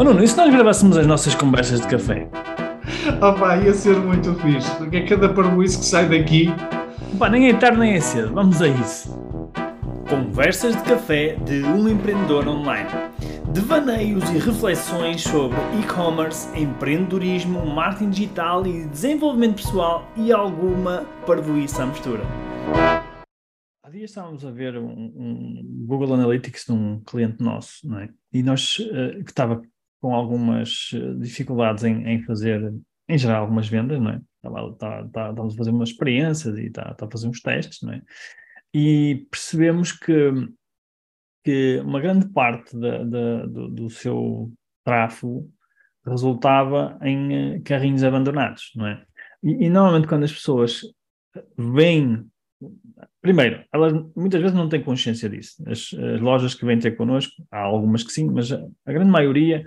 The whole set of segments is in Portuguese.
Oh Nuno, e se nós gravássemos as nossas conversas de café? Oh pá, ia ser muito fixe, porque é cada parboice que sai daqui. Pá, nem é tarde nem é cedo, vamos a isso. Conversas de café de um empreendedor online. Devaneios e reflexões sobre e-commerce, empreendedorismo, marketing digital e desenvolvimento pessoal e alguma parvoíça à mistura. Há dias estávamos a ver um, um Google Analytics de um cliente nosso, não é? E nós, uh, que estava com algumas eh, dificuldades em, em, fazer, em gerar algumas vendas, não é? Estava, estava, estávamos a fazer umas experiências e estava a fazer uns testes, não é? E percebemos que, que uma grande parte da, da, do, do, seu tráfego resultava em eh, carrinhos abandonados, não é? E, e normalmente quando as pessoas vêm Primeiro, elas muitas vezes não têm consciência disso. As, as, lojas que vêm ter connosco, há algumas que sim, mas a, a grande maioria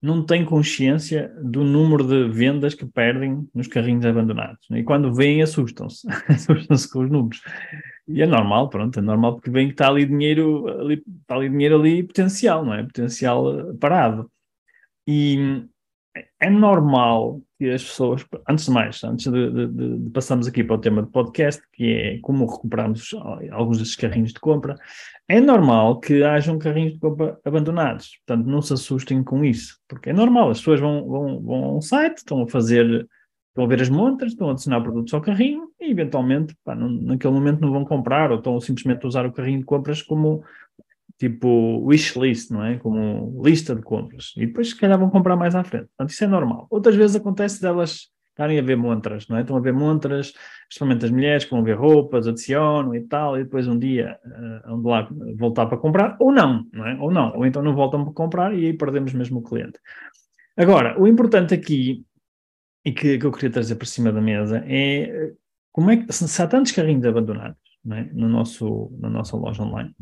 não tem consciência do número de vendas que perdem nos carrinhos abandonados. Né? E quando vêm, assustam-se. assustam-se com os números. E é normal, pronto, é normal porque vem que está ali dinheiro ali, está ali dinheiro ali potencial, não é? Potencial eh, parado. E é normal que as pessoas, antes de mais, antes de, de, de, passarmos aqui para o tema do podcast, que é como recuperarmos alguns desses carrinhos de compra, é normal que hajam carrinhos de compra abandonados. Portanto, não se assustem com isso, porque é normal, as pessoas vão, vão, vão a um site, estão a fazer, estão a ver as montras, estão a adicionar produtos ao carrinho e, eventualmente, pá, não, naquele momento não vão comprar ou estão simplesmente a usar o carrinho de compras como tipo wishlist, não é? Como lista de compras. E depois, se calhar, vão comprar mais à frente. Portanto, isso é normal. Outras vezes acontece delas estarem a ver montras, não é? Estão a ver montras, especialmente as mulheres que vão ver roupas, adicionam e tal, e depois um dia uh, vão lá voltar para comprar, ou não, não é? Ou não, ou então não voltam para comprar e aí perdemos mesmo o cliente. Agora, o importante aqui, e que, que eu queria trazer para cima da mesa, é como é que, se há tantos carrinhos abandonados é? no nosso, na nossa loja online,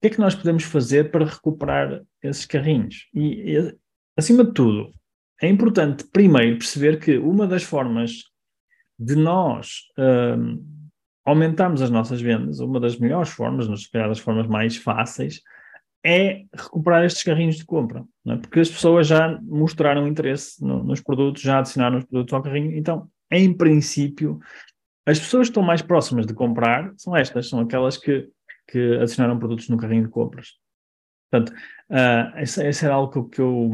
que é que nós podemos fazer para recuperar esses carrinhos? E, e, acima de tudo, é importante primeiro perceber que uma das formas de nós um, aumentarmos as nossas vendas, uma das melhores formas, se calhar das formas mais fáceis, é recuperar estes carrinhos de compra, é? porque as pessoas já mostraram interesse no, nos produtos, já adicionaram os produtos ao carrinho, então, em princípio, as pessoas que estão mais próximas de comprar são estas, são aquelas que que adicionaram produtos no carrinho de compras. Portanto, uh, esse, era algo que, que, eu,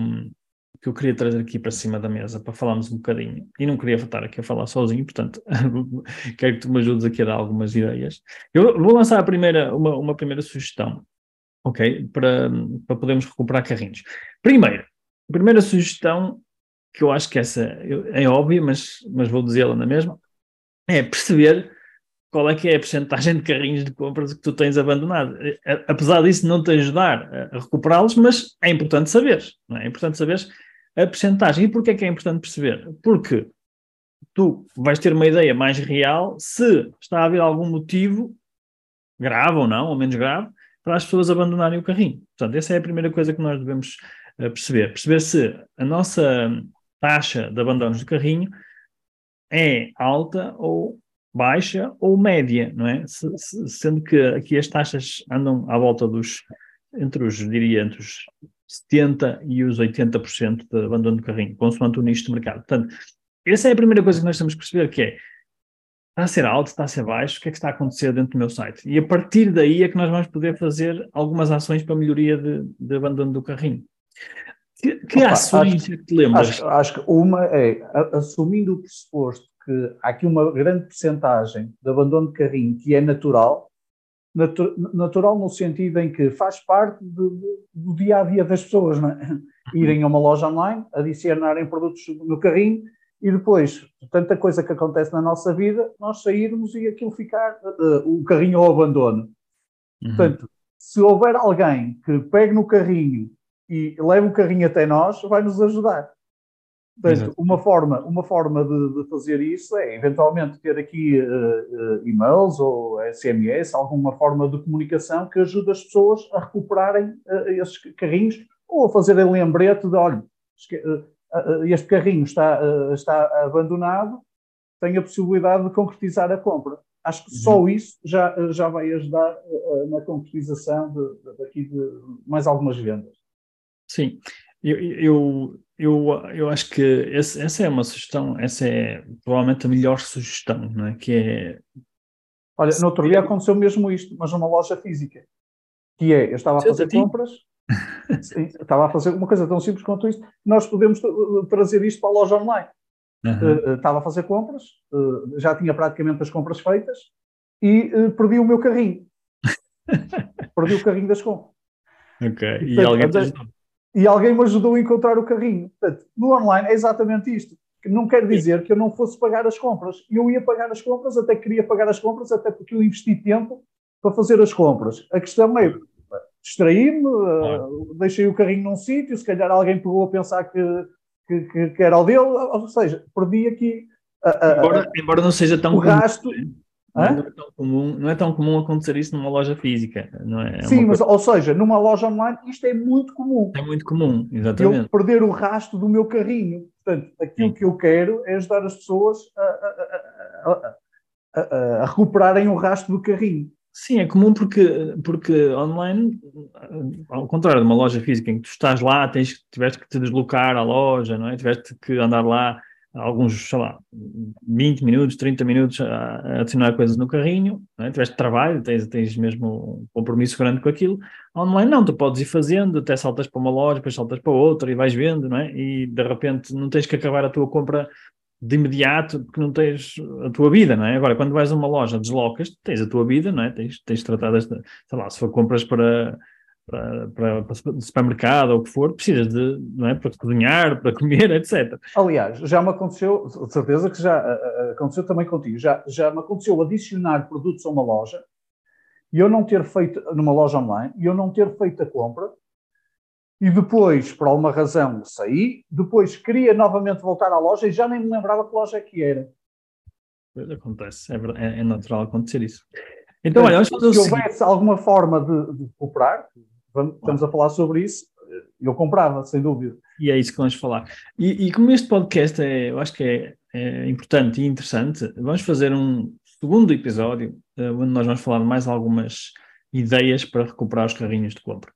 que eu queria trazer aqui para cima da mesa, para falarmos um bocadinho. E não queria estar aqui a falar sozinho, portanto, quero que tu me ajudes aqui a dar algumas ideias. Eu vou lançar a primeira, uma, uma primeira sugestão, ok? Para, para podermos recuperar carrinhos. Primeiro, a primeira sugestão, que eu acho que essa é óbvia, mas, mas vou dizê-la na mesma, é perceber qual é que é a porcentagem de carrinhos de compras que tu tens abandonado. Apesar disso não te ajudar a recuperá-los, mas é importante saber, é? é importante saber a porcentagem. E porquê é que é importante perceber? Porque tu vais ter uma ideia mais real se está a haver algum motivo, grave ou não, ou menos grave, para as pessoas abandonarem o carrinho. Portanto, essa é a primeira coisa que nós devemos eh, perceber. Perceber se a nossa taxa de abandonos do carrinho é alta ou baixa ou média, não é? Se, se, sendo que aqui as taxas andam à volta dos, entre os, diria, entre os 70% e os 80% de abandono de carrinho, consoante o nicho de mercado. Portanto, essa é a primeira coisa que nós temos que perceber, que é, está a ser alto, está a ser baixo, o que é que está a acontecer dentro do meu site? E a partir daí é que nós vamos poder fazer algumas ações para melhoria de, de abandono do carrinho. Que, que Opa, ações acho, é que te lembras? Acho, acho, que uma é, assumindo o pressuposto que há aqui uma grande percentagem de abandono de carrinho que é natural, natu natural no sentido em que faz parte do, do dia a dia das pessoas, é? Uhum. irem a uma loja online, adicionarem produtos no carrinho e depois, tanta coisa que acontece na nossa vida, nós sairmos e aquilo ficar, uh, o carrinho ao abandono. Uhum. Portanto, se houver alguém que pegue no carrinho e leve o carrinho até nós, vai nos ajudar. Portanto, uma forma, uma forma de, de, fazer isso é eventualmente ter aqui uh, uh, e-mails ou SMS, alguma forma de comunicação que ajude as pessoas a recuperarem uh, esses carrinhos ou a fazerem lembrete de, olha, este carrinho está, está abandonado, tem a possibilidade de concretizar a compra. Acho que só uhum. isso já, já vai ajudar na concretização de, de, daqui de mais algumas vendas. Sim, Eu, eu, eu, eu acho que esse, essa é uma sugestão, essa é provavelmente a melhor sugestão, não é? Que é. Olha, no outro dia aconteceu mesmo isto, mas numa loja física. Que é, eu estava a fazer compras, sim, estava a fazer uma coisa tão simples quanto isto, nós podemos trazer isto para a loja online. Uhum. Uh, estava a fazer compras, uh, já tinha praticamente as compras feitas e uh, perdi o meu carrinho. perdi o carrinho das compras. Ok, e, e alguém te ajudou? E alguém me ajudou a encontrar o carrinho. Portanto, no online é exatamente isto. Que não quer dizer que eu não fosse pagar as compras. Eu ia pagar as compras, até queria pagar as compras, até porque eu investi tempo para fazer as compras. A questão é, distraí-me, uh, deixei o carrinho num sítio, se calhar alguém pegou a pensar que que, que, que, era o dele, ou seja, perdi aqui. embora, embora não seja tão o comum, Não é, tão comum, não é tão comum acontecer isso numa loja física, não é? é Sim, mas, coisa... ou seja, numa loja online isto é muito comum. É muito comum, exatamente. Eu perder o rastro do meu carrinho. Portanto, aquilo Sim. que eu quero é ajudar as pessoas a, a, a, a recuperarem o rastro do carrinho. Sim, é comum porque, porque online, ao contrário de uma loja física em que tu estás lá, tens, tiveste que te deslocar à loja, não é? Tiveste que andar lá alguns, sei lá, 20 minutos, 30 minutos a, adicionar coisas no carrinho, não é? tiveste trabalho, tens, tens mesmo um compromisso grande com aquilo. Online não, tu podes ir fazendo, até saltas para uma loja, depois saltas para outra e vais vendo, não é? E de repente não tens que acabar a tua compra de imediato porque não tens a tua vida, não é? Agora, quando vais a uma loja, deslocas, tens a tua vida, não é? Tens, tens tratado esta, sei lá, se for compras para, para, para, para supermercado ou o que for, precisas de, não é? Para cozinhar, para comer, etc. Aliás, já me aconteceu, de certeza que já aconteceu também contigo, já, já me aconteceu adicionar produtos a uma loja e eu não ter feito, numa loja online, e eu não ter feito a compra, e depois, por alguma razão, saí, depois queria novamente voltar à loja e já nem me lembrava que loja é que era. Acontece, é, é, é natural acontecer isso. Então, então olha, se houvesse alguma forma de, de vamos, estamos a falar sobre isso, eu comprava, sem dúvida. E é isso que vamos falar. E, e como este podcast é, eu acho que é, é, importante e interessante, vamos fazer um segundo episódio, uh, onde nós vamos falar mais algumas ideias para recuperar os carrinhos de compra.